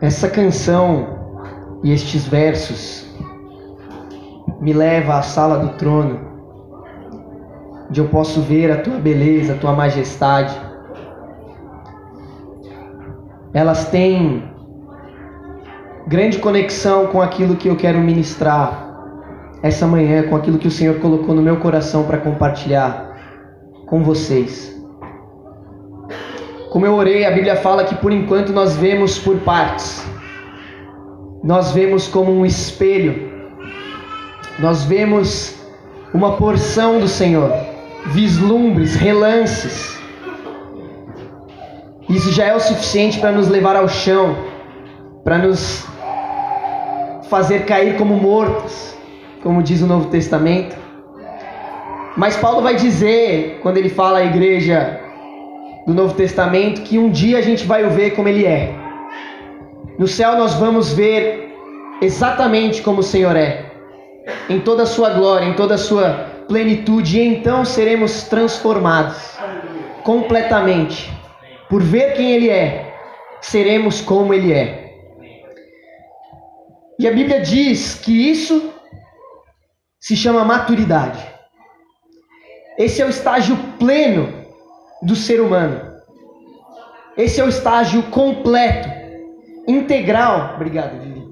Essa canção e estes versos me leva à sala do trono, onde eu posso ver a tua beleza, a tua majestade. Elas têm grande conexão com aquilo que eu quero ministrar essa manhã, com aquilo que o Senhor colocou no meu coração para compartilhar com vocês. Como eu orei, a Bíblia fala que por enquanto nós vemos por partes. Nós vemos como um espelho. Nós vemos uma porção do Senhor, vislumbres, relances. Isso já é o suficiente para nos levar ao chão, para nos fazer cair como mortos, como diz o Novo Testamento. Mas Paulo vai dizer, quando ele fala à igreja do Novo Testamento que um dia a gente vai o ver como ele é. No céu nós vamos ver exatamente como o Senhor é, em toda a sua glória, em toda a sua plenitude, e então seremos transformados completamente. Por ver quem ele é, seremos como ele é. E a Bíblia diz que isso se chama maturidade. Esse é o estágio pleno do ser humano. Esse é o estágio completo, integral, obrigado, Vivi,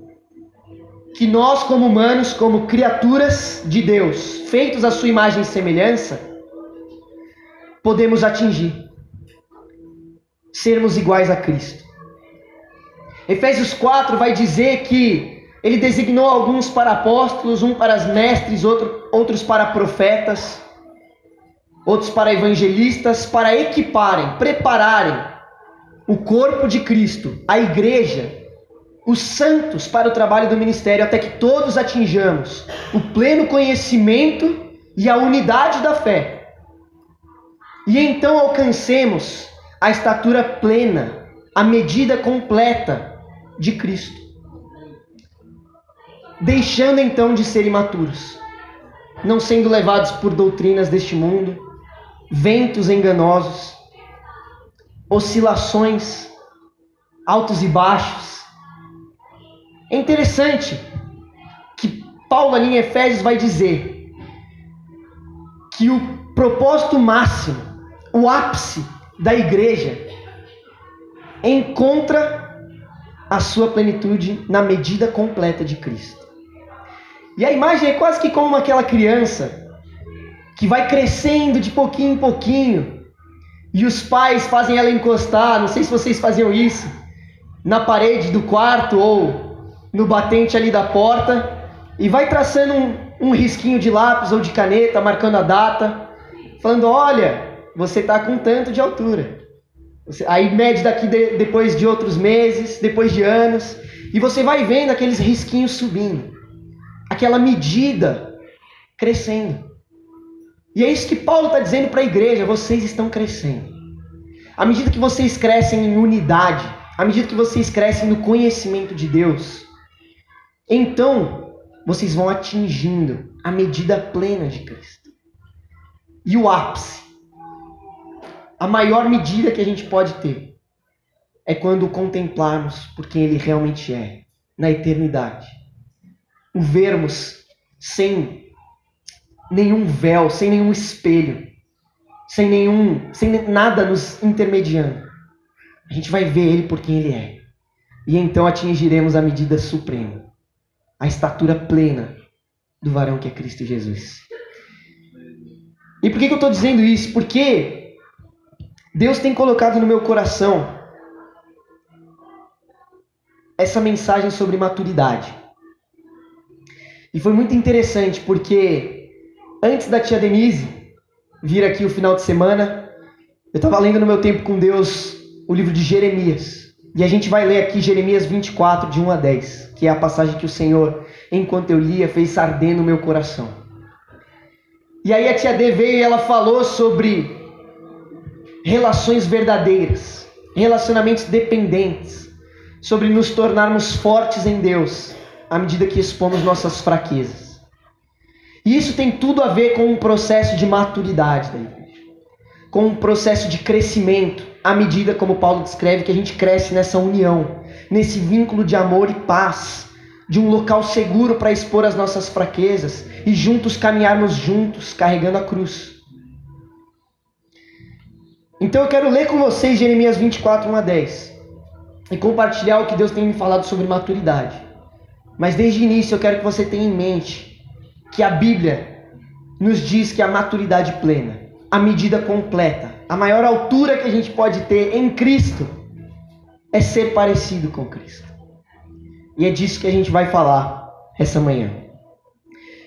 que nós, como humanos, como criaturas de Deus, feitos à sua imagem e semelhança, podemos atingir. Sermos iguais a Cristo. Efésios 4 vai dizer que ele designou alguns para apóstolos, um para mestres, outro, outros para profetas outros para evangelistas, para equiparem, prepararem o corpo de Cristo, a igreja, os santos para o trabalho do ministério, até que todos atinjamos o pleno conhecimento e a unidade da fé. E então alcancemos a estatura plena, a medida completa de Cristo. Deixando então de ser imaturos, não sendo levados por doutrinas deste mundo, ventos enganosos, oscilações, altos e baixos. É interessante que Paulo ali em Efésios vai dizer que o propósito máximo, o ápice da igreja encontra a sua plenitude na medida completa de Cristo. E a imagem é quase que como aquela criança que vai crescendo de pouquinho em pouquinho. E os pais fazem ela encostar, não sei se vocês faziam isso, na parede do quarto ou no batente ali da porta, e vai traçando um, um risquinho de lápis ou de caneta, marcando a data, falando: olha, você está com tanto de altura. Você, aí mede daqui de, depois de outros meses, depois de anos, e você vai vendo aqueles risquinhos subindo, aquela medida crescendo. E é isso que Paulo está dizendo para a igreja: vocês estão crescendo. À medida que vocês crescem em unidade, à medida que vocês crescem no conhecimento de Deus, então vocês vão atingindo a medida plena de Cristo. E o ápice, a maior medida que a gente pode ter, é quando o contemplarmos por quem Ele realmente é, na eternidade. O vermos sem nenhum véu, sem nenhum espelho, sem nenhum, sem nada nos intermediando. A gente vai ver ele por quem ele é. E então atingiremos a medida suprema, a estatura plena do varão que é Cristo Jesus. E por que, que eu estou dizendo isso? Porque Deus tem colocado no meu coração essa mensagem sobre maturidade. E foi muito interessante porque antes da tia Denise vir aqui o final de semana, eu estava lendo no meu tempo com Deus o livro de Jeremias. E a gente vai ler aqui Jeremias 24, de 1 a 10, que é a passagem que o Senhor, enquanto eu lia, fez arder no meu coração. E aí a tia D veio e ela falou sobre relações verdadeiras, relacionamentos dependentes, sobre nos tornarmos fortes em Deus à medida que expomos nossas fraquezas. E isso tem tudo a ver com um processo de maturidade da igreja. com um processo de crescimento, à medida, como Paulo descreve, que a gente cresce nessa união, nesse vínculo de amor e paz, de um local seguro para expor as nossas fraquezas e juntos caminharmos juntos, carregando a cruz. Então eu quero ler com vocês Jeremias 24, 1 a 10 e compartilhar o que Deus tem me falado sobre maturidade. Mas desde o início eu quero que você tenha em mente que a Bíblia nos diz que a maturidade plena, a medida completa, a maior altura que a gente pode ter em Cristo é ser parecido com Cristo. E é disso que a gente vai falar essa manhã.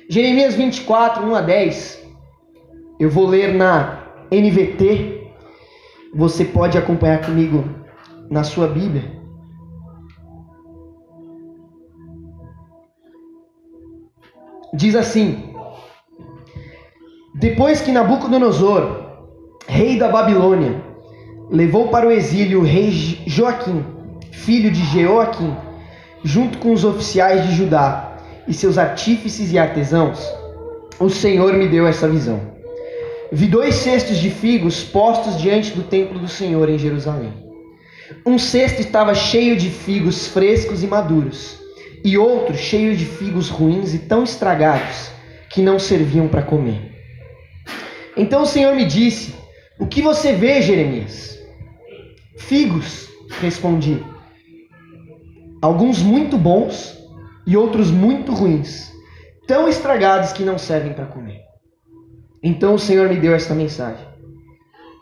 Jeremias 24, 1 a 10. Eu vou ler na NVT você pode acompanhar comigo na sua Bíblia. Diz assim: Depois que Nabucodonosor, rei da Babilônia, levou para o exílio o rei Joaquim, filho de Jeoaquim, junto com os oficiais de Judá e seus artífices e artesãos, o Senhor me deu essa visão. Vi dois cestos de figos postos diante do templo do Senhor em Jerusalém. Um cesto estava cheio de figos frescos e maduros, e outro cheio de figos ruins e tão estragados que não serviam para comer. Então o Senhor me disse: O que você vê, Jeremias? Figos, respondi. Alguns muito bons e outros muito ruins, tão estragados que não servem para comer. Então o Senhor me deu esta mensagem.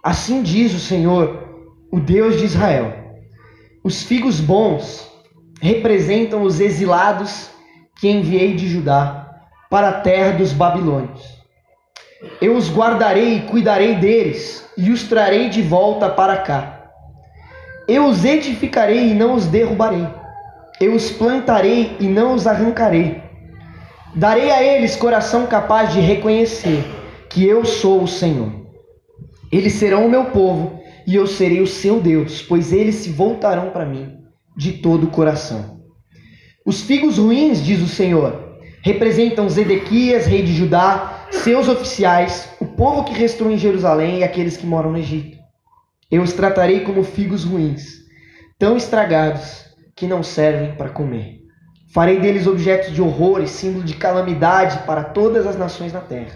Assim diz o Senhor, o Deus de Israel: os figos bons representam os exilados que enviei de Judá para a terra dos babilônios. Eu os guardarei e cuidarei deles e os trarei de volta para cá. Eu os edificarei e não os derrubarei. Eu os plantarei e não os arrancarei. Darei a eles coração capaz de reconhecer que eu sou o Senhor. Eles serão o meu povo e eu serei o seu Deus, pois eles se voltarão para mim de todo o coração. Os figos ruins, diz o Senhor, representam Zedequias, rei de Judá, seus oficiais, o povo que restou em Jerusalém e aqueles que moram no Egito. Eu os tratarei como figos ruins, tão estragados que não servem para comer. Farei deles objetos de horror e símbolo de calamidade para todas as nações na terra.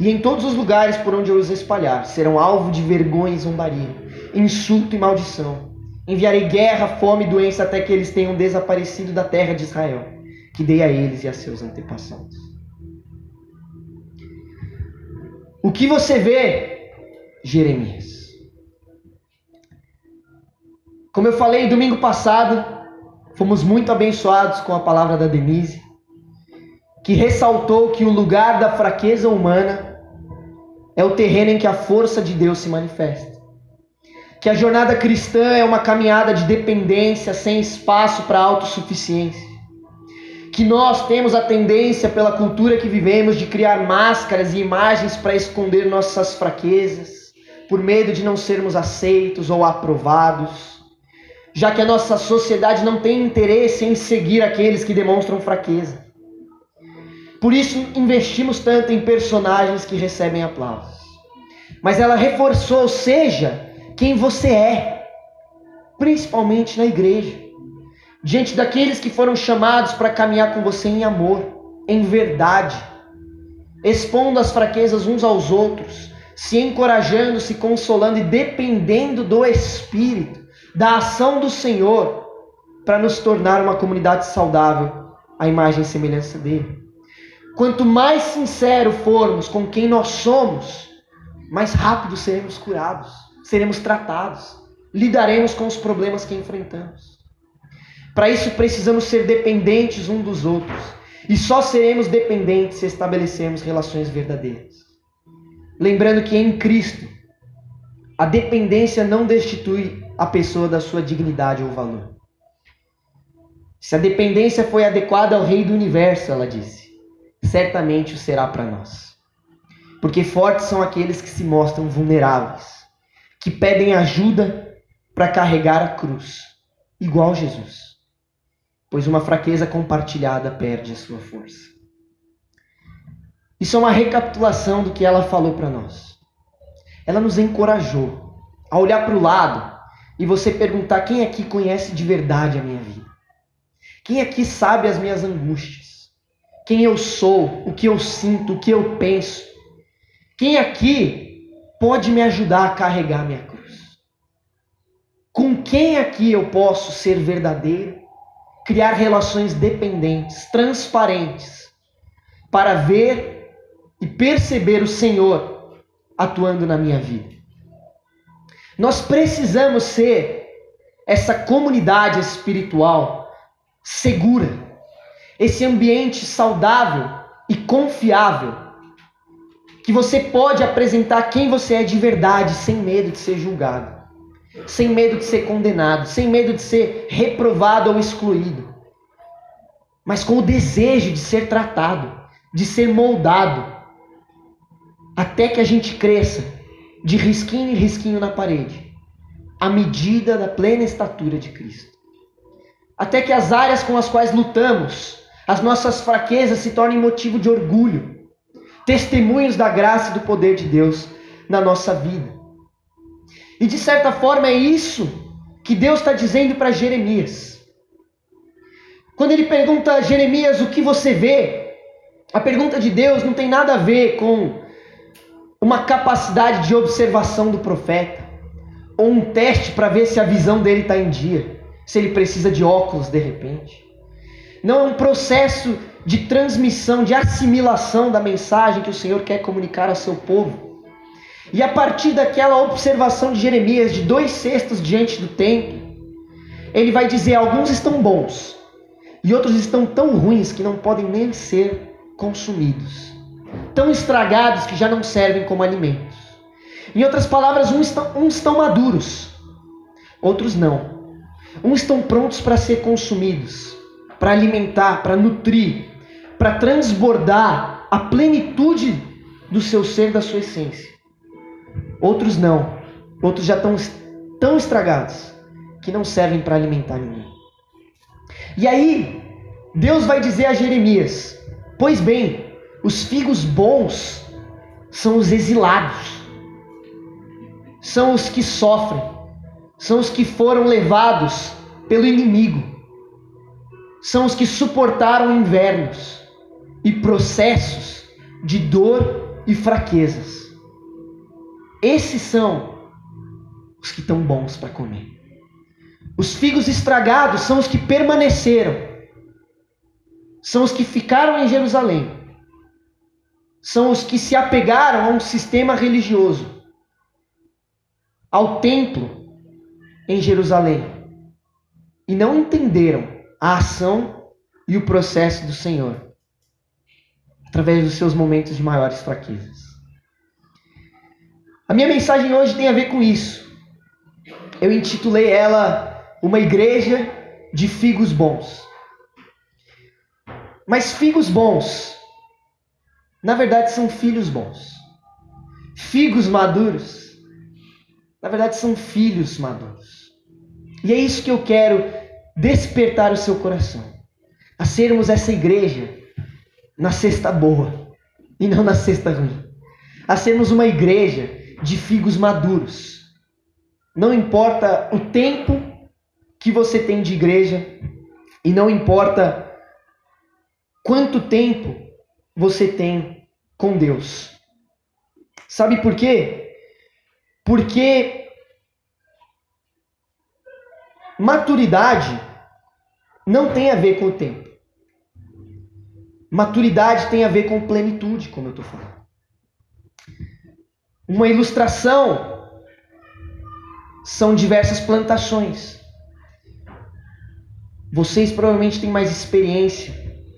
E em todos os lugares por onde eu os espalhar, serão alvo de vergonha e zombaria, insulto e maldição. Enviarei guerra, fome e doença até que eles tenham desaparecido da terra de Israel, que dei a eles e a seus antepassados. O que você vê, Jeremias? Como eu falei domingo passado, fomos muito abençoados com a palavra da Denise, que ressaltou que o lugar da fraqueza humana é o terreno em que a força de Deus se manifesta. Que a jornada cristã é uma caminhada de dependência sem espaço para autossuficiência. Que nós temos a tendência, pela cultura que vivemos, de criar máscaras e imagens para esconder nossas fraquezas, por medo de não sermos aceitos ou aprovados, já que a nossa sociedade não tem interesse em seguir aqueles que demonstram fraqueza. Por isso investimos tanto em personagens que recebem aplausos. Mas ela reforçou, seja quem você é, principalmente na igreja, diante daqueles que foram chamados para caminhar com você em amor, em verdade, expondo as fraquezas uns aos outros, se encorajando, se consolando e dependendo do Espírito, da ação do Senhor, para nos tornar uma comunidade saudável, à imagem e semelhança dele. Quanto mais sincero formos com quem nós somos, mais rápido seremos curados, seremos tratados, lidaremos com os problemas que enfrentamos. Para isso precisamos ser dependentes um dos outros, e só seremos dependentes se estabelecermos relações verdadeiras. Lembrando que em Cristo, a dependência não destitui a pessoa da sua dignidade ou valor. Se a dependência foi adequada ao Rei do Universo, ela disse, certamente o será para nós. Porque fortes são aqueles que se mostram vulneráveis, que pedem ajuda para carregar a cruz, igual Jesus. Pois uma fraqueza compartilhada perde a sua força. Isso é uma recapitulação do que ela falou para nós. ela nos encorajou a olhar para o lado e você perguntar quem aqui conhece de verdade a minha vida? Quem aqui sabe as minhas angústias? Quem eu sou, o que eu sinto, o que eu penso? Quem aqui pode me ajudar a carregar minha cruz? Com quem aqui eu posso ser verdadeiro, criar relações dependentes, transparentes, para ver e perceber o Senhor atuando na minha vida? Nós precisamos ser essa comunidade espiritual segura, esse ambiente saudável e confiável, que você pode apresentar quem você é de verdade, sem medo de ser julgado, sem medo de ser condenado, sem medo de ser reprovado ou excluído, mas com o desejo de ser tratado, de ser moldado, até que a gente cresça de risquinho em risquinho na parede, à medida da plena estatura de Cristo. Até que as áreas com as quais lutamos, as nossas fraquezas se tornem motivo de orgulho, testemunhos da graça e do poder de Deus na nossa vida. E de certa forma é isso que Deus está dizendo para Jeremias. Quando ele pergunta a Jeremias o que você vê, a pergunta de Deus não tem nada a ver com uma capacidade de observação do profeta, ou um teste para ver se a visão dele está em dia, se ele precisa de óculos de repente. Não é um processo de transmissão, de assimilação da mensagem que o Senhor quer comunicar ao seu povo. E a partir daquela observação de Jeremias, de dois cestos diante do templo, ele vai dizer: alguns estão bons e outros estão tão ruins que não podem nem ser consumidos tão estragados que já não servem como alimentos. Em outras palavras, uns estão, uns estão maduros, outros não. Uns estão prontos para ser consumidos, para alimentar, para nutrir, para transbordar a plenitude do seu ser, da sua essência. Outros não. Outros já estão tão estragados que não servem para alimentar ninguém. E aí, Deus vai dizer a Jeremias: Pois bem, os figos bons são os exilados, são os que sofrem, são os que foram levados pelo inimigo, são os que suportaram invernos e processos de dor e fraquezas. Esses são os que estão bons para comer. Os figos estragados são os que permaneceram, são os que ficaram em Jerusalém. São os que se apegaram a um sistema religioso, ao templo em Jerusalém, e não entenderam a ação e o processo do Senhor através dos seus momentos de maiores fraquezas. A minha mensagem hoje tem a ver com isso. Eu intitulei ela Uma Igreja de Figos Bons. Mas figos bons na verdade são filhos bons. Figos maduros, na verdade são filhos maduros. E é isso que eu quero despertar o seu coração, a sermos essa igreja na cesta boa e não na cesta ruim. A sermos uma igreja de figos maduros. Não importa o tempo que você tem de igreja e não importa quanto tempo você tem com Deus. Sabe por quê? Porque maturidade não tem a ver com o tempo. Maturidade tem a ver com plenitude, como eu estou falando. Uma ilustração são diversas plantações. Vocês provavelmente têm mais experiência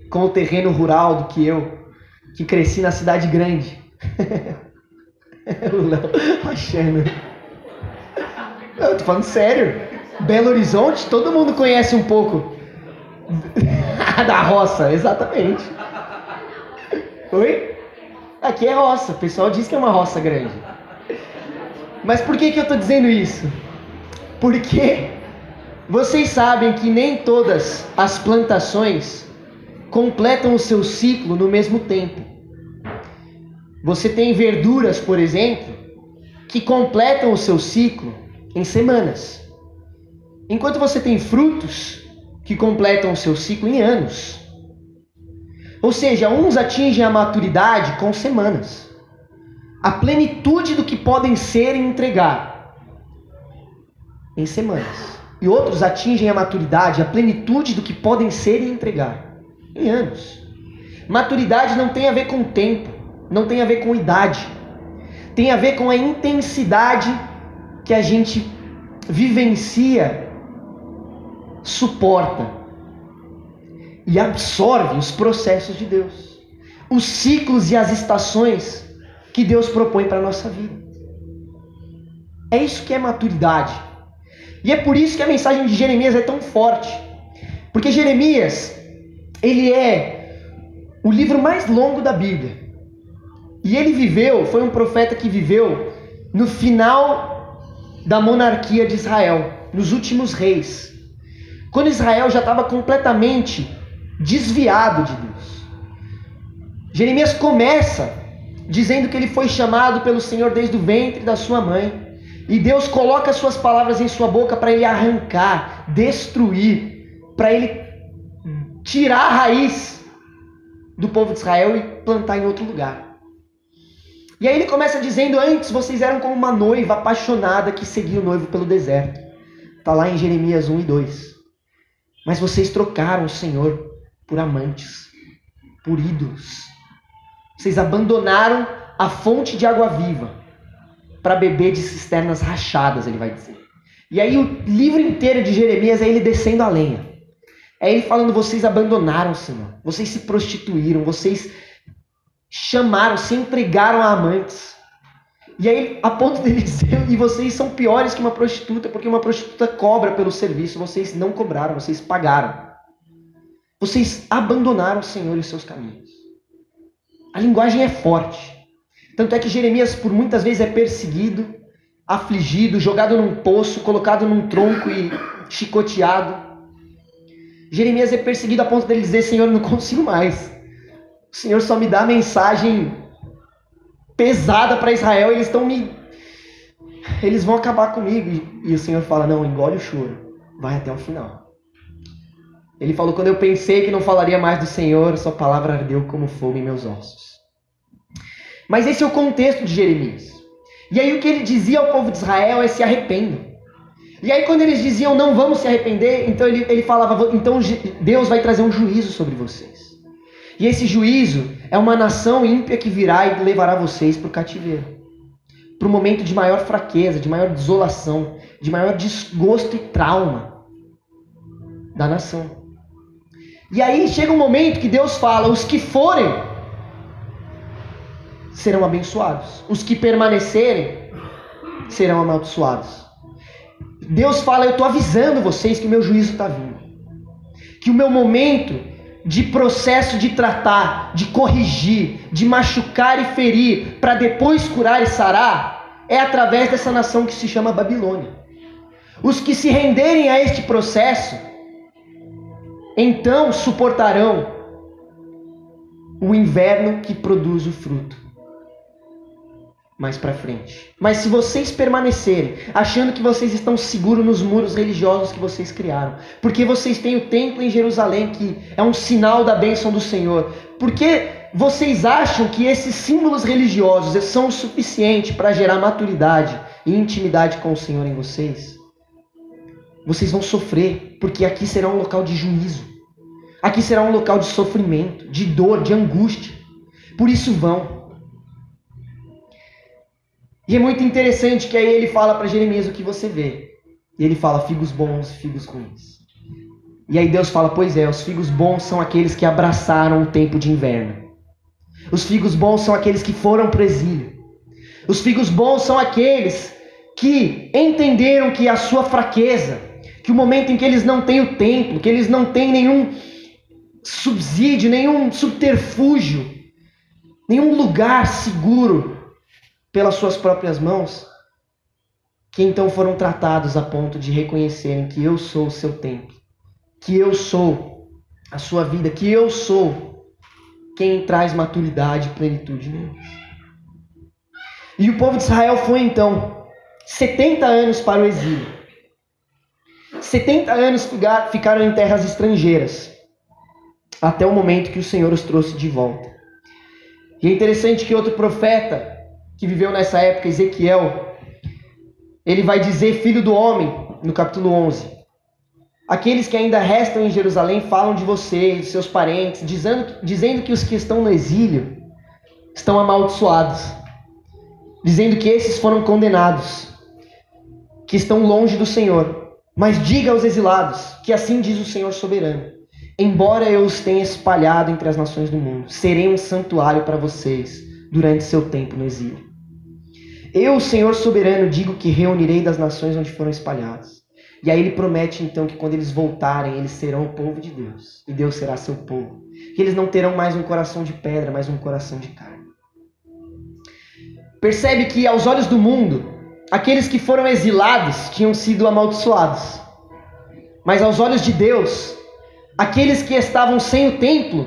com o terreno rural do que eu que cresci na cidade grande. o Léo achando. Eu tô falando sério. Belo Horizonte, todo mundo conhece um pouco da roça, exatamente. Oi? Aqui é roça, o pessoal diz que é uma roça grande. Mas por que, que eu tô dizendo isso? Porque vocês sabem que nem todas as plantações completam o seu ciclo no mesmo tempo. Você tem verduras, por exemplo, que completam o seu ciclo em semanas. Enquanto você tem frutos que completam o seu ciclo em anos. Ou seja, uns atingem a maturidade com semanas. A plenitude do que podem ser e entregar em semanas. E outros atingem a maturidade, a plenitude do que podem ser e entregar em anos. Maturidade não tem a ver com tempo, não tem a ver com idade. Tem a ver com a intensidade que a gente vivencia, suporta e absorve os processos de Deus, os ciclos e as estações que Deus propõe para a nossa vida. É isso que é maturidade. E é por isso que a mensagem de Jeremias é tão forte. Porque Jeremias, ele é o livro mais longo da Bíblia. E ele viveu, foi um profeta que viveu no final da monarquia de Israel, nos últimos reis. Quando Israel já estava completamente desviado de Deus. Jeremias começa dizendo que ele foi chamado pelo Senhor desde o ventre da sua mãe. E Deus coloca suas palavras em sua boca para ele arrancar, destruir, para ele tirar a raiz do povo de Israel e plantar em outro lugar. E aí ele começa dizendo: Antes vocês eram como uma noiva apaixonada que seguia o noivo pelo deserto. Está lá em Jeremias 1 e 2. Mas vocês trocaram o Senhor por amantes, por ídolos. Vocês abandonaram a fonte de água viva para beber de cisternas rachadas, ele vai dizer. E aí o livro inteiro de Jeremias é ele descendo a lenha. É ele falando: vocês abandonaram o Senhor, vocês se prostituíram, vocês chamaram, se entregaram a amantes. E aí, a ponto dele dizer, e vocês são piores que uma prostituta, porque uma prostituta cobra pelo serviço, vocês não cobraram, vocês pagaram. Vocês abandonaram o Senhor e os seus caminhos. A linguagem é forte. Tanto é que Jeremias, por muitas vezes, é perseguido, afligido, jogado num poço, colocado num tronco e chicoteado. Jeremias é perseguido a ponto dele dizer: Senhor, eu não consigo mais. O Senhor só me dá mensagem pesada para Israel, eles estão me. Eles vão acabar comigo. E o Senhor fala: Não, engole o choro, vai até o final. Ele falou: Quando eu pensei que não falaria mais do Senhor, Sua palavra ardeu como fogo em meus ossos. Mas esse é o contexto de Jeremias. E aí o que ele dizia ao povo de Israel é: se arrependam. E aí quando eles diziam não vamos se arrepender, então ele, ele falava: então Deus vai trazer um juízo sobre vocês. E esse juízo é uma nação ímpia que virá e levará vocês para o cativeiro. Para o momento de maior fraqueza, de maior desolação, de maior desgosto e trauma da nação. E aí chega um momento que Deus fala: os que forem serão abençoados, os que permanecerem serão amaldiçoados. Deus fala: eu estou avisando vocês que o meu juízo está vindo, que o meu momento de processo de tratar, de corrigir, de machucar e ferir, para depois curar e sarar, é através dessa nação que se chama Babilônia. Os que se renderem a este processo então suportarão o inverno que produz o fruto. Mais para frente. Mas se vocês permanecerem achando que vocês estão seguros nos muros religiosos que vocês criaram, porque vocês têm o templo em Jerusalém que é um sinal da bênção do Senhor, porque vocês acham que esses símbolos religiosos são o suficiente para gerar maturidade e intimidade com o Senhor em vocês? Vocês vão sofrer, porque aqui será um local de juízo. Aqui será um local de sofrimento, de dor, de angústia. Por isso vão. E é muito interessante que aí ele fala para Jeremias o que você vê. E ele fala figos bons e figos ruins. E aí Deus fala: Pois é, os figos bons são aqueles que abraçaram o tempo de inverno. Os figos bons são aqueles que foram para o exílio. Os figos bons são aqueles que entenderam que a sua fraqueza, que o momento em que eles não têm o templo, que eles não têm nenhum subsídio, nenhum subterfúgio, nenhum lugar seguro pelas suas próprias mãos, que então foram tratados a ponto de reconhecerem que eu sou o seu templo, que eu sou a sua vida, que eu sou quem traz maturidade e plenitude neles. E o povo de Israel foi então 70 anos para o exílio. 70 anos ficaram em terras estrangeiras, até o momento que o Senhor os trouxe de volta. E é interessante que outro profeta que viveu nessa época, Ezequiel, ele vai dizer, filho do homem, no capítulo 11, Aqueles que ainda restam em Jerusalém falam de você, de seus parentes, dizendo, dizendo que os que estão no exílio estão amaldiçoados, dizendo que esses foram condenados, que estão longe do Senhor. Mas diga aos exilados que assim diz o Senhor soberano: Embora eu os tenha espalhado entre as nações do mundo, serei um santuário para vocês durante seu tempo no exílio. Eu, Senhor soberano, digo que reunirei das nações onde foram espalhados e aí ele promete então que quando eles voltarem, eles serão o povo de Deus. E Deus será seu povo. Que eles não terão mais um coração de pedra, mas um coração de carne. Percebe que aos olhos do mundo, aqueles que foram exilados tinham sido amaldiçoados. Mas aos olhos de Deus, aqueles que estavam sem o templo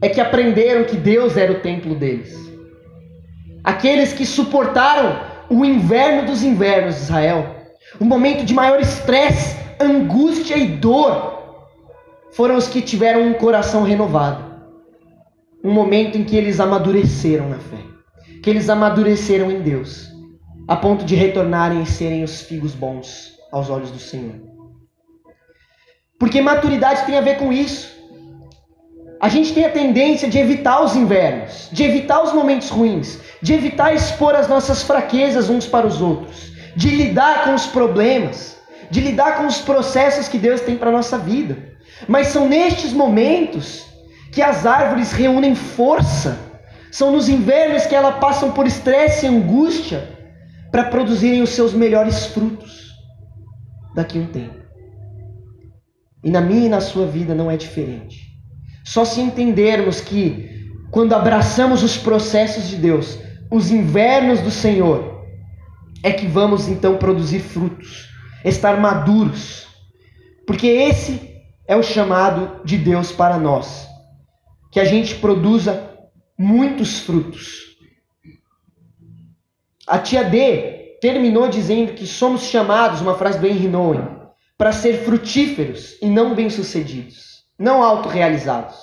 é que aprenderam que Deus era o templo deles. Aqueles que suportaram o inverno dos invernos de Israel um momento de maior estresse, angústia e dor, foram os que tiveram um coração renovado. Um momento em que eles amadureceram na fé, que eles amadureceram em Deus, a ponto de retornarem e serem os figos bons aos olhos do Senhor. Porque maturidade tem a ver com isso. A gente tem a tendência de evitar os invernos, de evitar os momentos ruins, de evitar expor as nossas fraquezas uns para os outros de lidar com os problemas, de lidar com os processos que Deus tem para a nossa vida. Mas são nestes momentos que as árvores reúnem força. São nos invernos que elas passam por estresse e angústia para produzirem os seus melhores frutos daqui a um tempo. E na minha e na sua vida não é diferente. Só se entendermos que quando abraçamos os processos de Deus, os invernos do Senhor, é que vamos então produzir frutos, estar maduros. Porque esse é o chamado de Deus para nós. Que a gente produza muitos frutos. A tia D terminou dizendo que somos chamados, uma frase do Henry para ser frutíferos e não bem-sucedidos, não autorrealizados.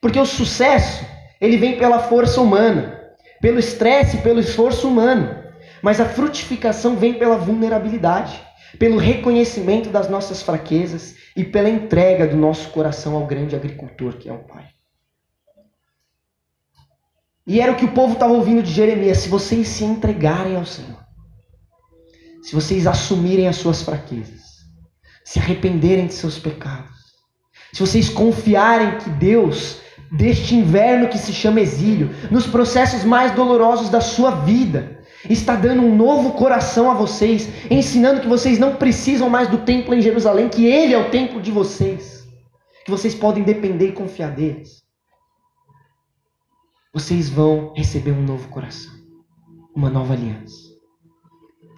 Porque o sucesso, ele vem pela força humana, pelo estresse, pelo esforço humano. Mas a frutificação vem pela vulnerabilidade, pelo reconhecimento das nossas fraquezas e pela entrega do nosso coração ao grande agricultor que é o Pai. E era o que o povo estava ouvindo de Jeremias: se vocês se entregarem ao Senhor, se vocês assumirem as suas fraquezas, se arrependerem de seus pecados, se vocês confiarem que Deus, deste inverno que se chama exílio, nos processos mais dolorosos da sua vida, está dando um novo coração a vocês, ensinando que vocês não precisam mais do templo em Jerusalém, que Ele é o templo de vocês, que vocês podem depender e confiar deles. Vocês vão receber um novo coração, uma nova aliança.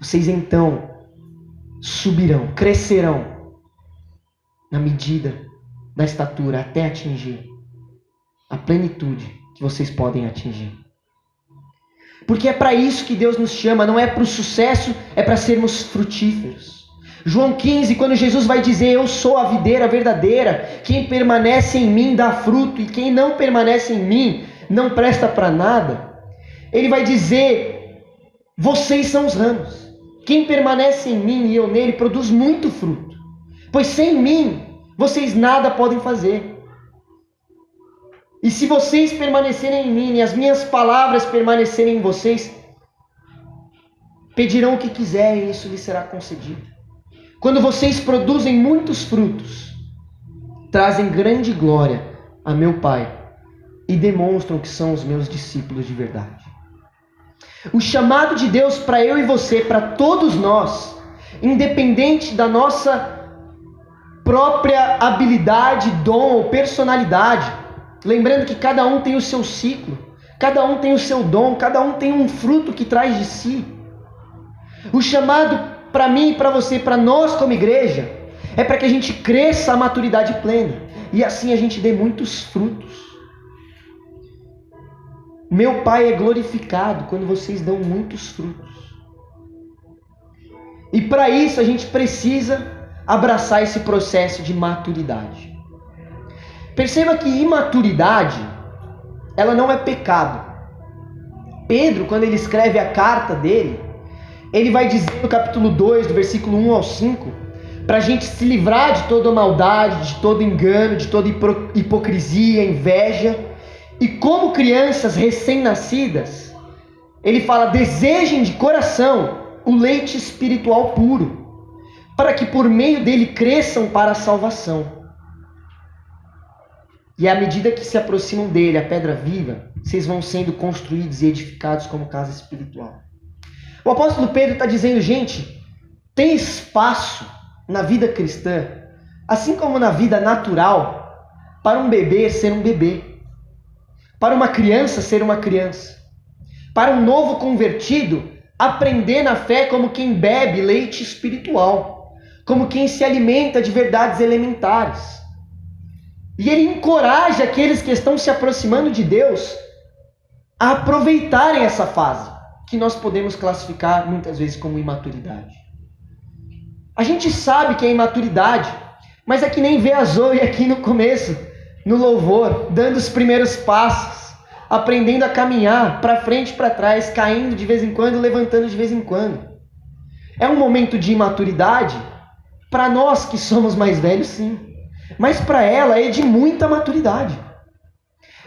Vocês então subirão, crescerão na medida da estatura até atingir a plenitude que vocês podem atingir. Porque é para isso que Deus nos chama, não é para o sucesso, é para sermos frutíferos. João 15, quando Jesus vai dizer: Eu sou a videira verdadeira, quem permanece em mim dá fruto, e quem não permanece em mim não presta para nada. Ele vai dizer: Vocês são os ramos. Quem permanece em mim e eu nele produz muito fruto, pois sem mim vocês nada podem fazer. E se vocês permanecerem em mim e as minhas palavras permanecerem em vocês, pedirão o que quiserem e isso lhes será concedido. Quando vocês produzem muitos frutos, trazem grande glória a meu Pai e demonstram que são os meus discípulos de verdade. O chamado de Deus para eu e você, para todos nós, independente da nossa própria habilidade, dom ou personalidade, Lembrando que cada um tem o seu ciclo, cada um tem o seu dom, cada um tem um fruto que traz de si. O chamado para mim para você, para nós como igreja, é para que a gente cresça a maturidade plena e assim a gente dê muitos frutos. Meu Pai é glorificado quando vocês dão muitos frutos. E para isso a gente precisa abraçar esse processo de maturidade. Perceba que imaturidade, ela não é pecado. Pedro, quando ele escreve a carta dele, ele vai dizer no capítulo 2, do versículo 1 ao 5, para a gente se livrar de toda maldade, de todo engano, de toda hipocrisia, inveja. E como crianças recém-nascidas, ele fala: desejem de coração o leite espiritual puro, para que por meio dele cresçam para a salvação. E à medida que se aproximam dele, a pedra viva, vocês vão sendo construídos e edificados como casa espiritual. O apóstolo Pedro está dizendo, gente, tem espaço na vida cristã, assim como na vida natural, para um bebê ser um bebê, para uma criança ser uma criança, para um novo convertido aprender na fé como quem bebe leite espiritual, como quem se alimenta de verdades elementares. E ele encoraja aqueles que estão se aproximando de Deus a aproveitarem essa fase, que nós podemos classificar muitas vezes como imaturidade. A gente sabe que é imaturidade, mas é que nem vê a Zoe aqui no começo, no louvor, dando os primeiros passos, aprendendo a caminhar para frente e para trás, caindo de vez em quando, levantando de vez em quando. É um momento de imaturidade para nós que somos mais velhos, sim. Mas para ela é de muita maturidade.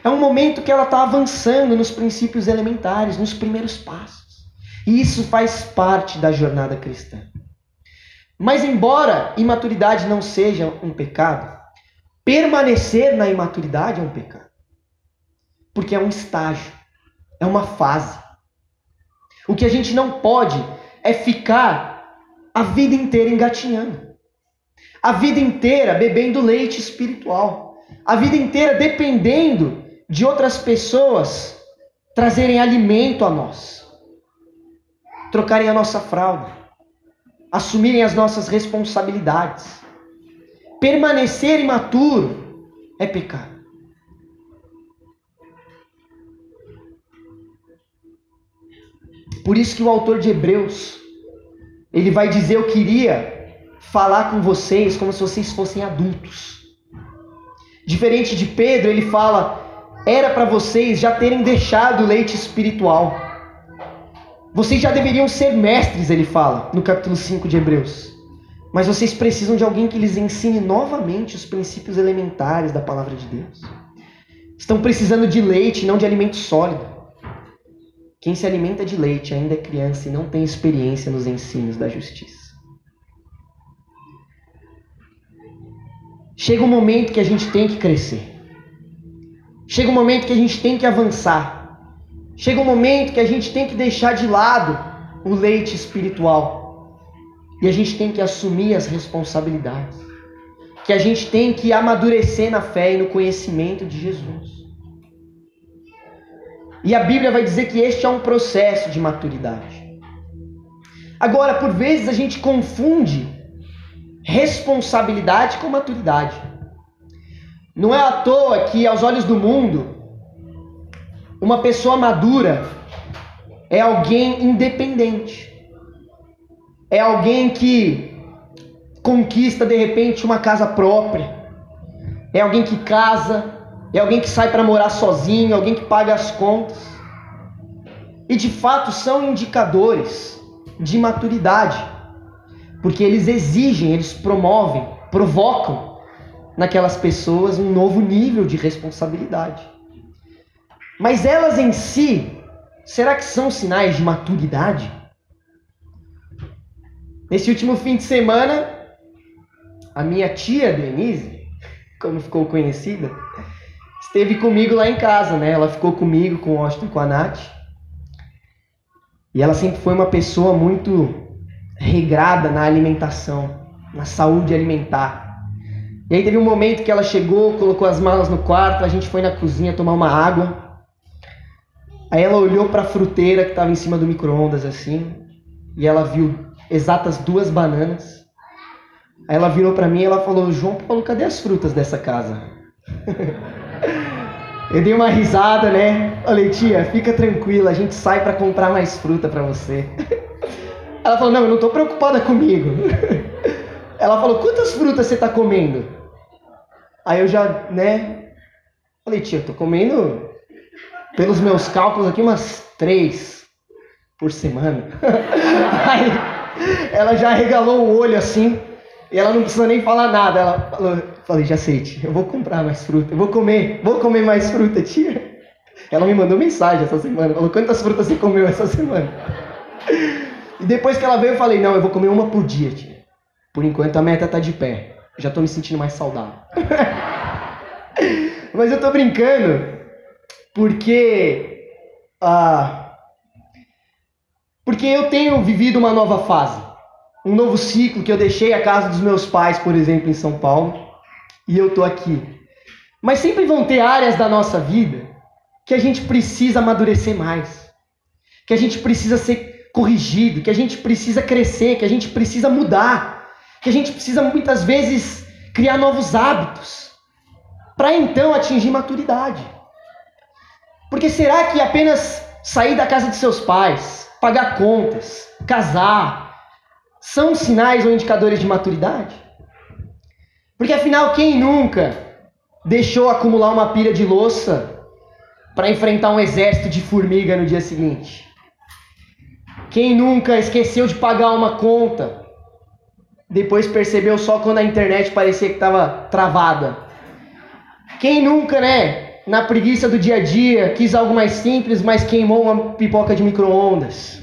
É um momento que ela está avançando nos princípios elementares, nos primeiros passos. E isso faz parte da jornada cristã. Mas, embora imaturidade não seja um pecado, permanecer na imaturidade é um pecado. Porque é um estágio, é uma fase. O que a gente não pode é ficar a vida inteira engatinhando, a vida inteira bebendo leite espiritual, a vida inteira dependendo de outras pessoas trazerem alimento a nós, trocarem a nossa fralda, assumirem as nossas responsabilidades. Permanecer imaturo é pecado. Por isso que o autor de Hebreus, ele vai dizer: Eu queria falar com vocês como se vocês fossem adultos. Diferente de Pedro, ele fala: era para vocês já terem deixado o leite espiritual. Vocês já deveriam ser mestres, ele fala no capítulo 5 de Hebreus. Mas vocês precisam de alguém que lhes ensine novamente os princípios elementares da palavra de Deus. Estão precisando de leite, não de alimento sólido. Quem se alimenta de leite ainda é criança e não tem experiência nos ensinos da justiça. Chega um momento que a gente tem que crescer. Chega um momento que a gente tem que avançar. Chega um momento que a gente tem que deixar de lado o leite espiritual. E a gente tem que assumir as responsabilidades. Que a gente tem que amadurecer na fé e no conhecimento de Jesus. E a Bíblia vai dizer que este é um processo de maturidade. Agora, por vezes a gente confunde responsabilidade com maturidade. Não é à toa que, aos olhos do mundo, uma pessoa madura é alguém independente. É alguém que conquista de repente uma casa própria. É alguém que casa, é alguém que sai para morar sozinho, alguém que paga as contas. E de fato são indicadores de maturidade, porque eles exigem, eles promovem, provocam naquelas pessoas um novo nível de responsabilidade. Mas elas em si, será que são sinais de maturidade? Nesse último fim de semana, a minha tia Denise, como ficou conhecida, esteve comigo lá em casa, né? Ela ficou comigo, com o Austin com a Nath. E ela sempre foi uma pessoa muito regrada na alimentação, na saúde alimentar. E aí teve um momento que ela chegou, colocou as malas no quarto, a gente foi na cozinha tomar uma água. Aí ela olhou para a fruteira que estava em cima do micro-ondas assim, e ela viu exatas duas bananas. Aí ela virou para mim e ela falou: "João Paulo, cadê as frutas dessa casa?" Eu dei uma risada, né? Falei, tia, fica tranquila, a gente sai para comprar mais fruta para você. Ela falou, não, eu não tô preocupada comigo. Ela falou, quantas frutas você tá comendo? Aí eu já, né? Falei, tia, eu tô comendo, pelos meus cálculos aqui, umas três por semana. Aí ela já regalou o olho assim, e ela não precisa nem falar nada. Ela falou, falei, já sei, tia, eu vou comprar mais fruta, eu vou comer, vou comer mais fruta, tia. Ela me mandou mensagem essa semana, falou, quantas frutas você comeu essa semana? E depois que ela veio, eu falei, não, eu vou comer uma por dia, tia. Por enquanto a meta tá de pé. Já tô me sentindo mais saudável. Mas eu tô brincando, porque ah, porque eu tenho vivido uma nova fase, um novo ciclo que eu deixei a casa dos meus pais, por exemplo, em São Paulo, e eu tô aqui. Mas sempre vão ter áreas da nossa vida que a gente precisa amadurecer mais, que a gente precisa ser corrigido, que a gente precisa crescer, que a gente precisa mudar, que a gente precisa muitas vezes criar novos hábitos para então atingir maturidade. Porque será que apenas sair da casa de seus pais, pagar contas, casar, são sinais ou indicadores de maturidade? Porque afinal, quem nunca deixou acumular uma pilha de louça para enfrentar um exército de formiga no dia seguinte? Quem nunca esqueceu de pagar uma conta, depois percebeu só quando a internet parecia que estava travada? Quem nunca, né, na preguiça do dia a dia, quis algo mais simples, mas queimou uma pipoca de micro-ondas.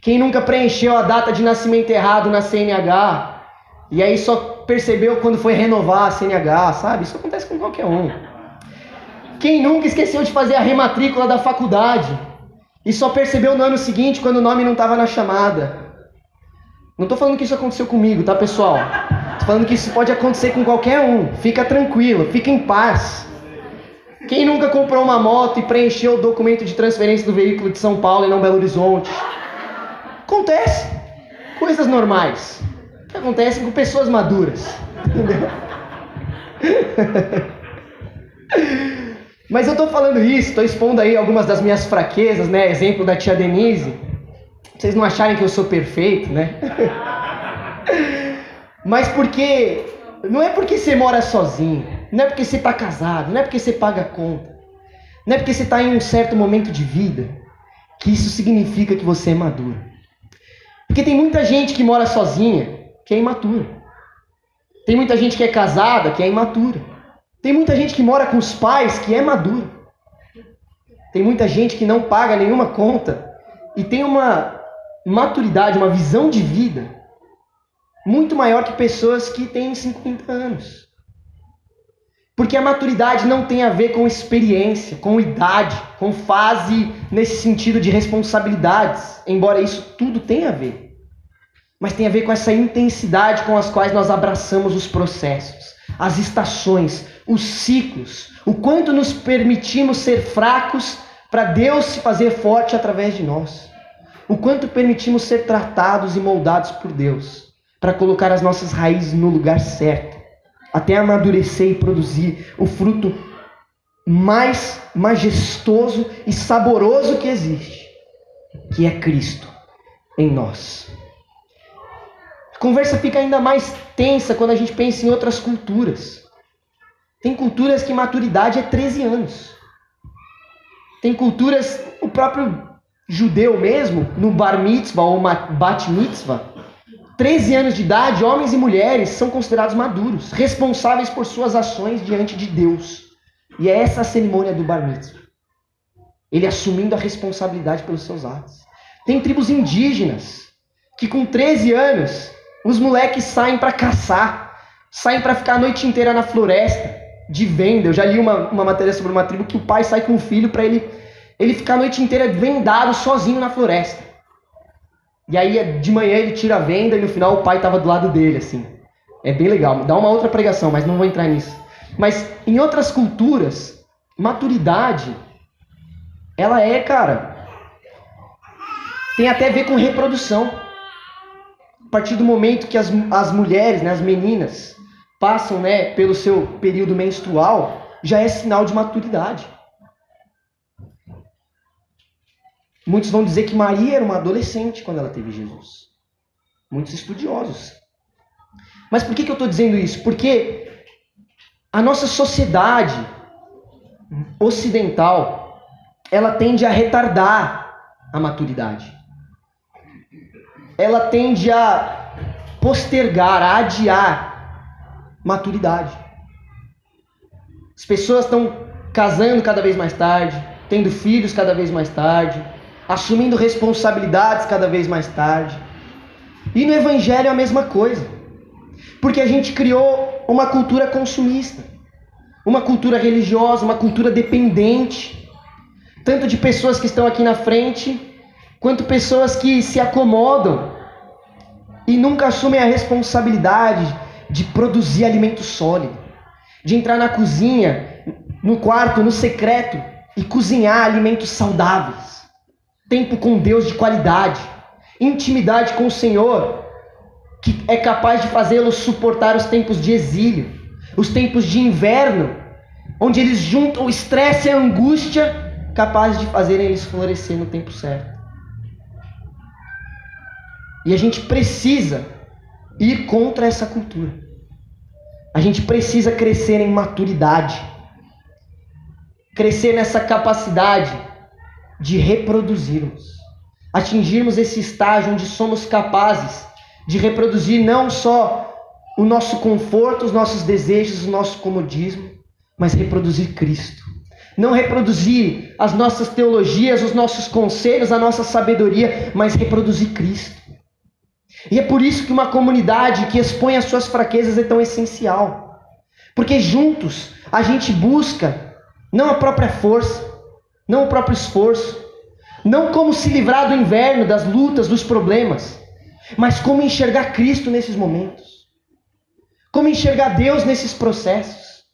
Quem nunca preencheu a data de nascimento errado na CNH e aí só percebeu quando foi renovar a CNH, sabe? Isso acontece com qualquer um. Quem nunca esqueceu de fazer a rematrícula da faculdade e só percebeu no ano seguinte quando o nome não estava na chamada. Não estou falando que isso aconteceu comigo, tá, pessoal? Estou falando que isso pode acontecer com qualquer um. Fica tranquilo, fica em paz. Quem nunca comprou uma moto e preencheu o documento de transferência do veículo de São Paulo e não Belo Horizonte? Acontece. Coisas normais. Que acontecem com pessoas maduras. Entendeu? Mas eu estou falando isso, estou expondo aí algumas das minhas fraquezas, né? Exemplo da tia Denise. Vocês não acharem que eu sou perfeito, né? Mas porque não é porque você mora sozinho, não é porque você está casado, não é porque você paga conta, não é porque você está em um certo momento de vida que isso significa que você é maduro. Porque tem muita gente que mora sozinha que é imatura. Tem muita gente que é casada que é imatura. Tem muita gente que mora com os pais que é madura. Tem muita gente que não paga nenhuma conta e tem uma maturidade, uma visão de vida muito maior que pessoas que têm 50 anos. Porque a maturidade não tem a ver com experiência, com idade, com fase nesse sentido de responsabilidades, embora isso tudo tenha a ver. Mas tem a ver com essa intensidade com as quais nós abraçamos os processos, as estações, os ciclos, o quanto nos permitimos ser fracos para Deus se fazer forte através de nós, o quanto permitimos ser tratados e moldados por Deus para colocar as nossas raízes no lugar certo, até amadurecer e produzir o fruto mais majestoso e saboroso que existe, que é Cristo em nós. A conversa fica ainda mais tensa quando a gente pensa em outras culturas. Tem culturas que maturidade é 13 anos. Tem culturas, o próprio judeu mesmo, no bar mitzvah ou bat mitzvah, 13 anos de idade, homens e mulheres são considerados maduros, responsáveis por suas ações diante de Deus. E é essa a cerimônia do Bar Mitzvah. Ele assumindo a responsabilidade pelos seus atos. Tem tribos indígenas que com 13 anos os moleques saem para caçar, saem para ficar a noite inteira na floresta, de venda. Eu já li uma, uma matéria sobre uma tribo que o pai sai com o filho para ele, ele ficar a noite inteira vendado sozinho na floresta. E aí de manhã ele tira a venda e no final o pai estava do lado dele, assim. É bem legal. Dá uma outra pregação, mas não vou entrar nisso. Mas em outras culturas, maturidade, ela é, cara, tem até a ver com reprodução. A partir do momento que as, as mulheres, né, as meninas, passam né, pelo seu período menstrual, já é sinal de maturidade. Muitos vão dizer que Maria era uma adolescente quando ela teve Jesus. Muitos estudiosos. Mas por que, que eu estou dizendo isso? Porque a nossa sociedade ocidental ela tende a retardar a maturidade. Ela tende a postergar, a adiar maturidade. As pessoas estão casando cada vez mais tarde, tendo filhos cada vez mais tarde, assumindo responsabilidades cada vez mais tarde. E no Evangelho é a mesma coisa. Porque a gente criou uma cultura consumista, uma cultura religiosa, uma cultura dependente, tanto de pessoas que estão aqui na frente, quanto pessoas que se acomodam e nunca assumem a responsabilidade de produzir alimento sólido, de entrar na cozinha, no quarto, no secreto e cozinhar alimentos saudáveis tempo com Deus de qualidade, intimidade com o Senhor, que é capaz de fazê-los suportar os tempos de exílio, os tempos de inverno, onde eles juntam o estresse e a angústia, capazes de fazerem eles florescer no tempo certo. E a gente precisa ir contra essa cultura. A gente precisa crescer em maturidade, crescer nessa capacidade de reproduzirmos, atingirmos esse estágio onde somos capazes de reproduzir não só o nosso conforto, os nossos desejos, o nosso comodismo, mas reproduzir Cristo. Não reproduzir as nossas teologias, os nossos conselhos, a nossa sabedoria, mas reproduzir Cristo. E é por isso que uma comunidade que expõe as suas fraquezas é tão essencial. Porque juntos a gente busca não a própria força, não o próprio esforço, não como se livrar do inverno, das lutas, dos problemas, mas como enxergar Cristo nesses momentos, como enxergar Deus nesses processos,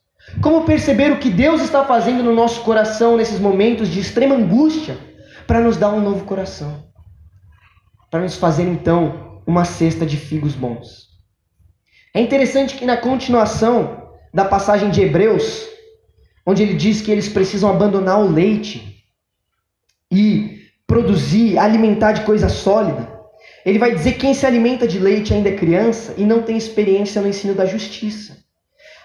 como perceber o que Deus está fazendo no nosso coração nesses momentos de extrema angústia, para nos dar um novo coração, para nos fazer então uma cesta de figos bons. É interessante que na continuação da passagem de Hebreus, onde ele diz que eles precisam abandonar o leite e produzir, alimentar de coisa sólida. Ele vai dizer que quem se alimenta de leite ainda é criança e não tem experiência no ensino da justiça.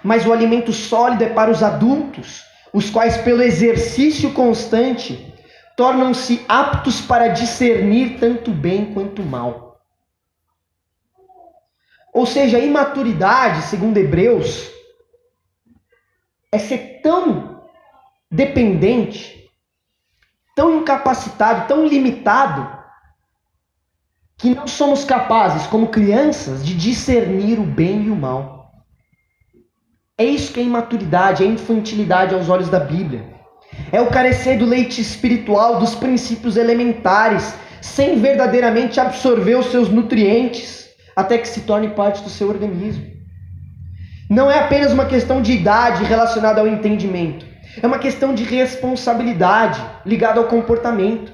Mas o alimento sólido é para os adultos, os quais, pelo exercício constante, tornam-se aptos para discernir tanto bem quanto mal. Ou seja, a imaturidade, segundo Hebreus, é ser tão dependente, tão incapacitado, tão limitado, que não somos capazes, como crianças, de discernir o bem e o mal. É isso que é imaturidade, é infantilidade aos olhos da Bíblia. É o carecer do leite espiritual, dos princípios elementares, sem verdadeiramente absorver os seus nutrientes, até que se torne parte do seu organismo. Não é apenas uma questão de idade relacionada ao entendimento. É uma questão de responsabilidade ligada ao comportamento.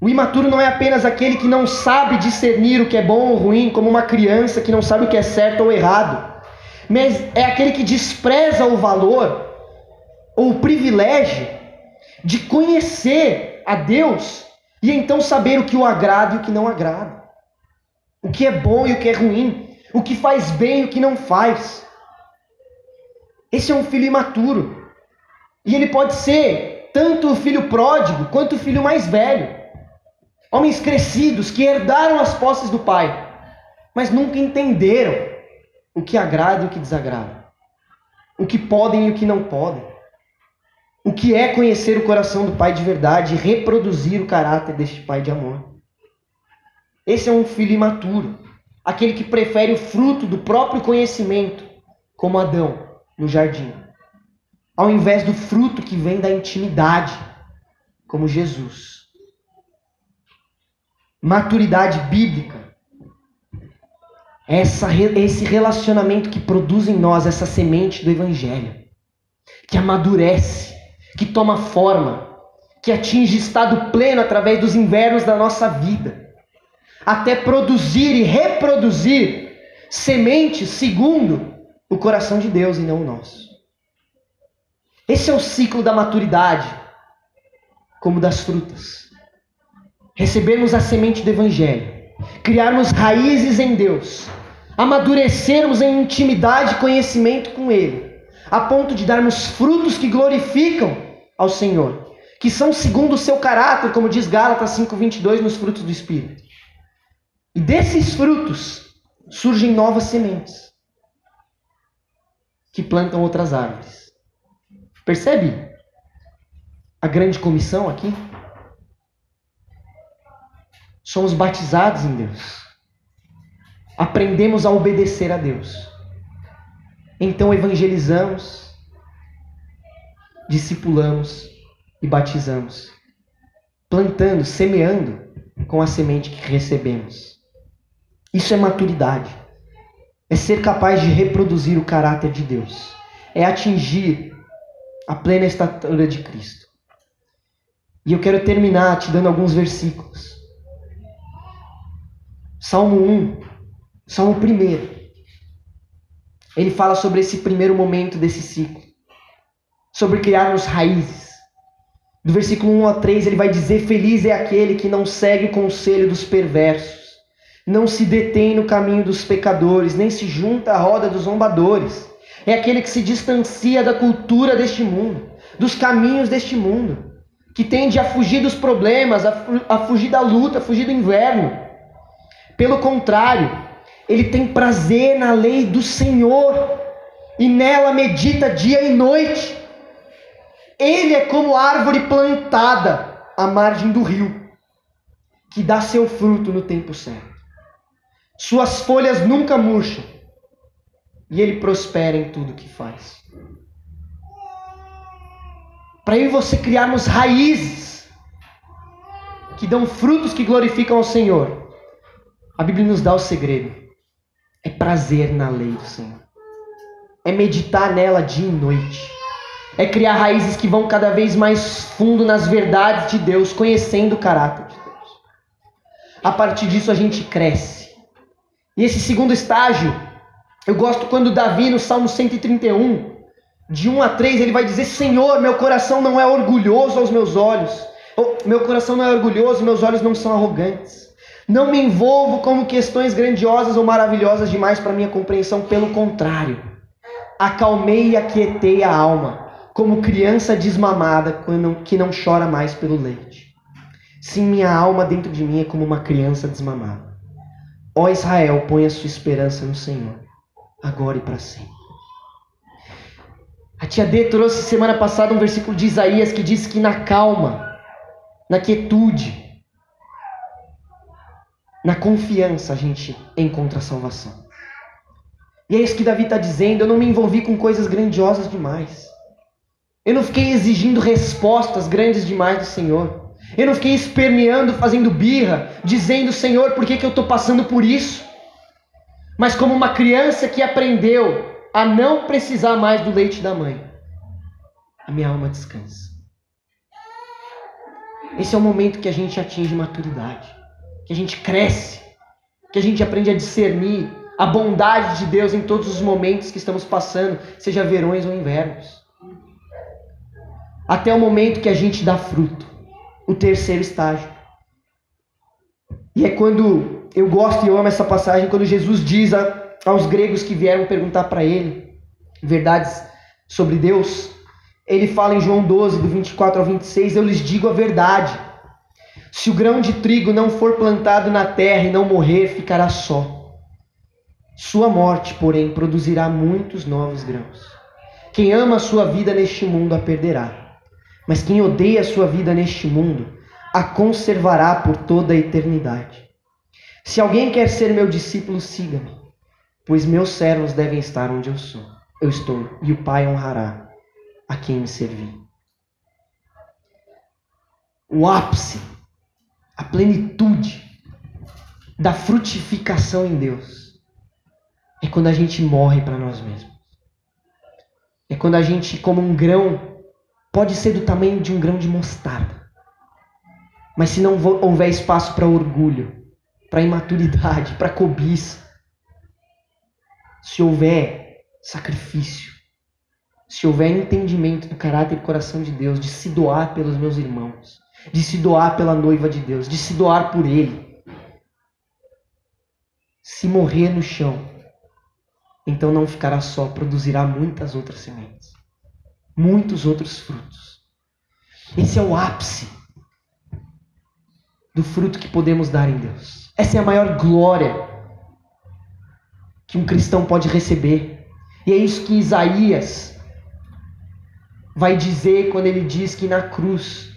O imaturo não é apenas aquele que não sabe discernir o que é bom ou ruim, como uma criança que não sabe o que é certo ou errado. Mas é aquele que despreza o valor ou o privilégio de conhecer a Deus e então saber o que o agrada e o que não agrada. O que é bom e o que é ruim o que faz bem e o que não faz. Esse é um filho imaturo. E ele pode ser tanto o filho pródigo quanto o filho mais velho. Homens crescidos que herdaram as posses do pai, mas nunca entenderam o que agrada e o que desagrada. O que podem e o que não podem. O que é conhecer o coração do pai de verdade e reproduzir o caráter deste pai de amor. Esse é um filho imaturo aquele que prefere o fruto do próprio conhecimento, como Adão no jardim, ao invés do fruto que vem da intimidade, como Jesus. Maturidade bíblica. Essa, esse relacionamento que produz em nós essa semente do Evangelho, que amadurece, que toma forma, que atinge estado pleno através dos invernos da nossa vida até produzir e reproduzir sementes segundo o coração de Deus e não o nosso. Esse é o ciclo da maturidade, como das frutas. Recebermos a semente do Evangelho, criarmos raízes em Deus, amadurecermos em intimidade e conhecimento com Ele, a ponto de darmos frutos que glorificam ao Senhor, que são segundo o seu caráter, como diz Gálatas 5:22 nos frutos do Espírito. E desses frutos surgem novas sementes que plantam outras árvores. Percebe a grande comissão aqui? Somos batizados em Deus. Aprendemos a obedecer a Deus. Então evangelizamos, discipulamos e batizamos, plantando, semeando com a semente que recebemos. Isso é maturidade. É ser capaz de reproduzir o caráter de Deus. É atingir a plena estatura de Cristo. E eu quero terminar te dando alguns versículos. Salmo 1, Salmo 1. Ele fala sobre esse primeiro momento desse ciclo. Sobre criarmos raízes. Do versículo 1 a 3, ele vai dizer: Feliz é aquele que não segue o conselho dos perversos não se detém no caminho dos pecadores, nem se junta à roda dos zombadores. É aquele que se distancia da cultura deste mundo, dos caminhos deste mundo, que tende a fugir dos problemas, a, fugir da luta, a fugir do inverno. Pelo contrário, ele tem prazer na lei do Senhor e nela medita dia e noite. Ele é como árvore plantada à margem do rio, que dá seu fruto no tempo certo. Suas folhas nunca murcham. E ele prospera em tudo que faz. Para eu e você criarmos raízes que dão frutos que glorificam ao Senhor. A Bíblia nos dá o segredo. É prazer na lei do Senhor. É meditar nela dia e noite. É criar raízes que vão cada vez mais fundo nas verdades de Deus, conhecendo o caráter de Deus. A partir disso a gente cresce e esse segundo estágio, eu gosto quando Davi, no Salmo 131, de 1 a 3, ele vai dizer: Senhor, meu coração não é orgulhoso aos meus olhos. Meu coração não é orgulhoso, meus olhos não são arrogantes. Não me envolvo como questões grandiosas ou maravilhosas demais para minha compreensão, pelo contrário. Acalmei e aquietei a alma, como criança desmamada que não chora mais pelo leite. Sim, minha alma dentro de mim é como uma criança desmamada. Ó Israel, põe a sua esperança no Senhor, agora e para sempre. A tia D trouxe semana passada um versículo de Isaías que diz que na calma, na quietude, na confiança a gente encontra a salvação. E é isso que Davi está dizendo. Eu não me envolvi com coisas grandiosas demais. Eu não fiquei exigindo respostas grandes demais do Senhor. Eu não fiquei esperneando, fazendo birra, dizendo, Senhor, por que, que eu estou passando por isso? Mas como uma criança que aprendeu a não precisar mais do leite da mãe, a minha alma descansa. Esse é o momento que a gente atinge maturidade, que a gente cresce, que a gente aprende a discernir a bondade de Deus em todos os momentos que estamos passando, seja verões ou invernos. Até o momento que a gente dá fruto o terceiro estágio. E é quando eu gosto e eu amo essa passagem, quando Jesus diz a, aos gregos que vieram perguntar para ele verdades sobre Deus, ele fala em João 12, do 24 ao 26, eu lhes digo a verdade. Se o grão de trigo não for plantado na terra e não morrer, ficará só. Sua morte, porém, produzirá muitos novos grãos. Quem ama a sua vida neste mundo a perderá mas quem odeia a sua vida neste mundo, a conservará por toda a eternidade. Se alguém quer ser meu discípulo, siga-me, pois meus servos devem estar onde eu sou. Eu estou, e o Pai honrará a quem me servir. O ápice, a plenitude da frutificação em Deus é quando a gente morre para nós mesmos. É quando a gente, como um grão pode ser do tamanho de um grão de mostarda. Mas se não houver espaço para orgulho, para imaturidade, para cobiça, se houver sacrifício, se houver entendimento do caráter e coração de Deus, de se doar pelos meus irmãos, de se doar pela noiva de Deus, de se doar por Ele, se morrer no chão, então não ficará só, produzirá muitas outras sementes, muitos outros frutos. Esse é o ápice do fruto que podemos dar em Deus. Essa é a maior glória que um cristão pode receber. E é isso que Isaías vai dizer quando ele diz que na cruz,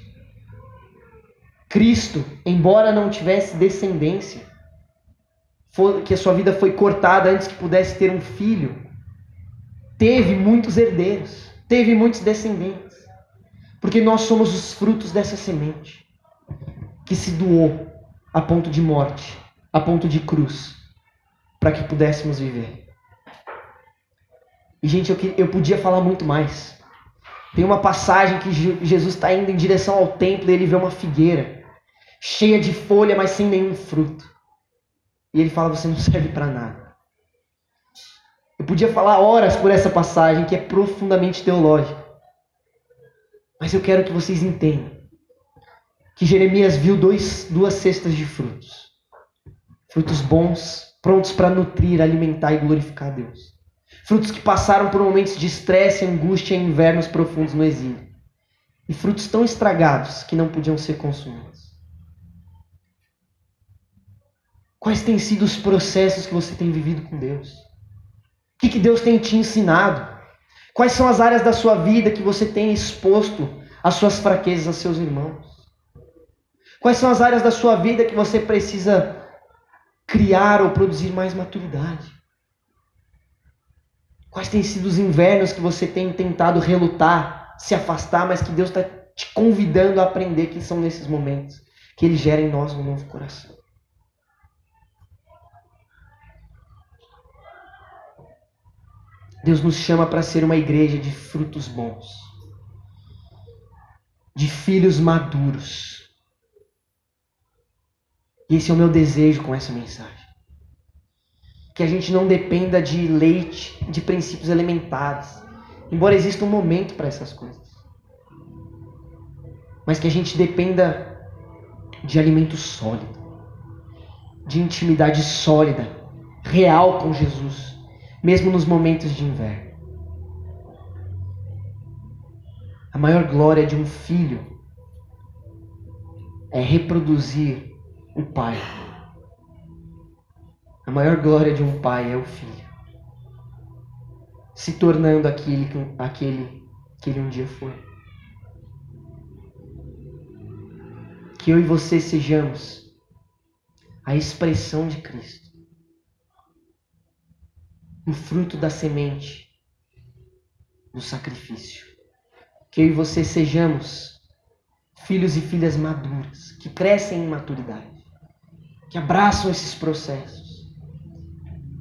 Cristo, embora não tivesse descendência, que a sua vida foi cortada antes que pudesse ter um filho, teve muitos herdeiros, teve muitos descendentes, porque nós somos os frutos dessa semente que se doou a ponto de morte, a ponto de cruz, para que pudéssemos viver. E, gente, eu, eu podia falar muito mais. Tem uma passagem que Jesus está indo em direção ao templo e ele vê uma figueira cheia de folha, mas sem nenhum fruto. E ele fala: Você não serve para nada. Eu podia falar horas por essa passagem que é profundamente teológica. Mas eu quero que vocês entendam que Jeremias viu dois, duas cestas de frutos. Frutos bons, prontos para nutrir, alimentar e glorificar a Deus. Frutos que passaram por momentos de estresse, angústia e invernos profundos no exílio. E frutos tão estragados que não podiam ser consumidos. Quais têm sido os processos que você tem vivido com Deus? O que, que Deus tem te ensinado? Quais são as áreas da sua vida que você tem exposto as suas fraquezas a seus irmãos? Quais são as áreas da sua vida que você precisa criar ou produzir mais maturidade? Quais têm sido os invernos que você tem tentado relutar, se afastar, mas que Deus está te convidando a aprender que são nesses momentos que Ele gera em nós um novo coração? Deus nos chama para ser uma igreja de frutos bons, de filhos maduros. E esse é o meu desejo com essa mensagem que a gente não dependa de leite, de princípios elementares. Embora exista um momento para essas coisas. Mas que a gente dependa de alimento sólido, de intimidade sólida, real com Jesus, mesmo nos momentos de inverno. A maior glória de um filho é reproduzir o pai. A maior glória de um pai é o filho, se tornando aquele, aquele que ele um dia foi. Que eu e você sejamos a expressão de Cristo, o fruto da semente do sacrifício. Que eu e você sejamos filhos e filhas maduras, que crescem em maturidade, que abraçam esses processos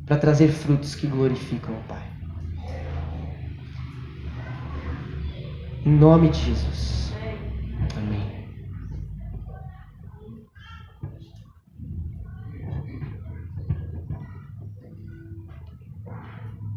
para trazer frutos que glorificam o Pai. Em nome de Jesus. Amém.